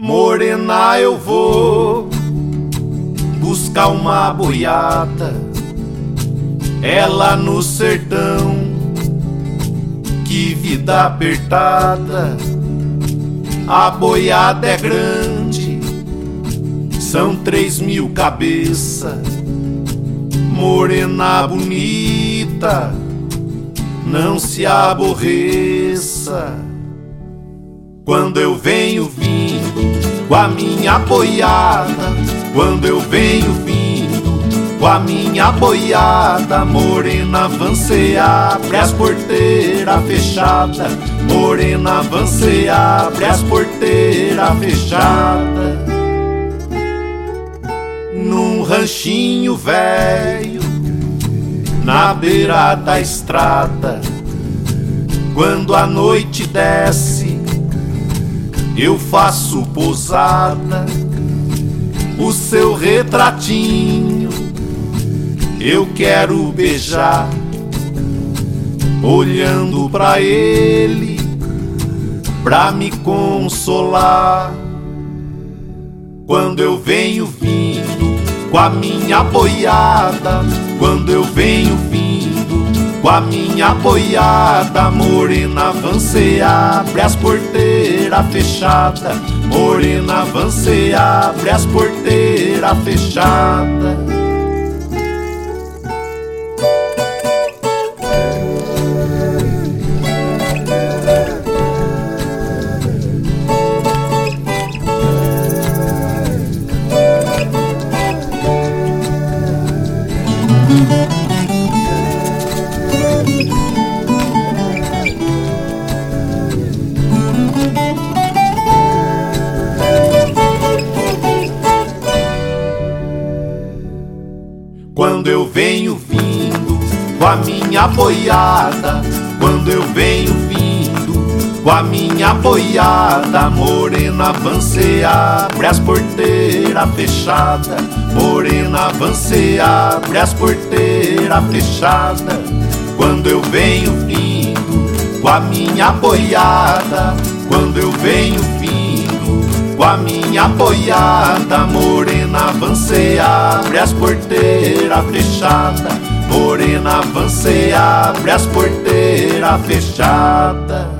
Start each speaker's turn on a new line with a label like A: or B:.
A: Morena, eu vou buscar uma boiada, ela no sertão. Que vida apertada, a boiada é grande, são três mil cabeças. Morena bonita, não se aborreça. Quando eu venho vindo a minha boiada, quando eu venho vindo com a minha boiada, morena avance, abre as porteiras fechadas, morena avance, abre as porteiras fechadas. Num ranchinho velho, na beira da estrada, quando a noite desce eu faço pousada, o seu retratinho eu quero beijar, olhando pra ele, pra me consolar. Quando eu venho vindo com a minha boiada, quando eu venho vindo com a minha boiada, morena, avance, abre as porteiras porteira fechada, morena, avance, abre as porteiras fechadas. Quando eu venho vindo com a minha boiada, quando eu venho vindo com a minha boiada, morena avance, abre as porteiras fechadas, morena avance, abre as porteiras fechadas. Quando eu venho vindo com a minha boiada, quando eu venho vindo com a minha boiada, morena avance, abre as porteiras fechadas, morena avance, abre as porteiras fechadas.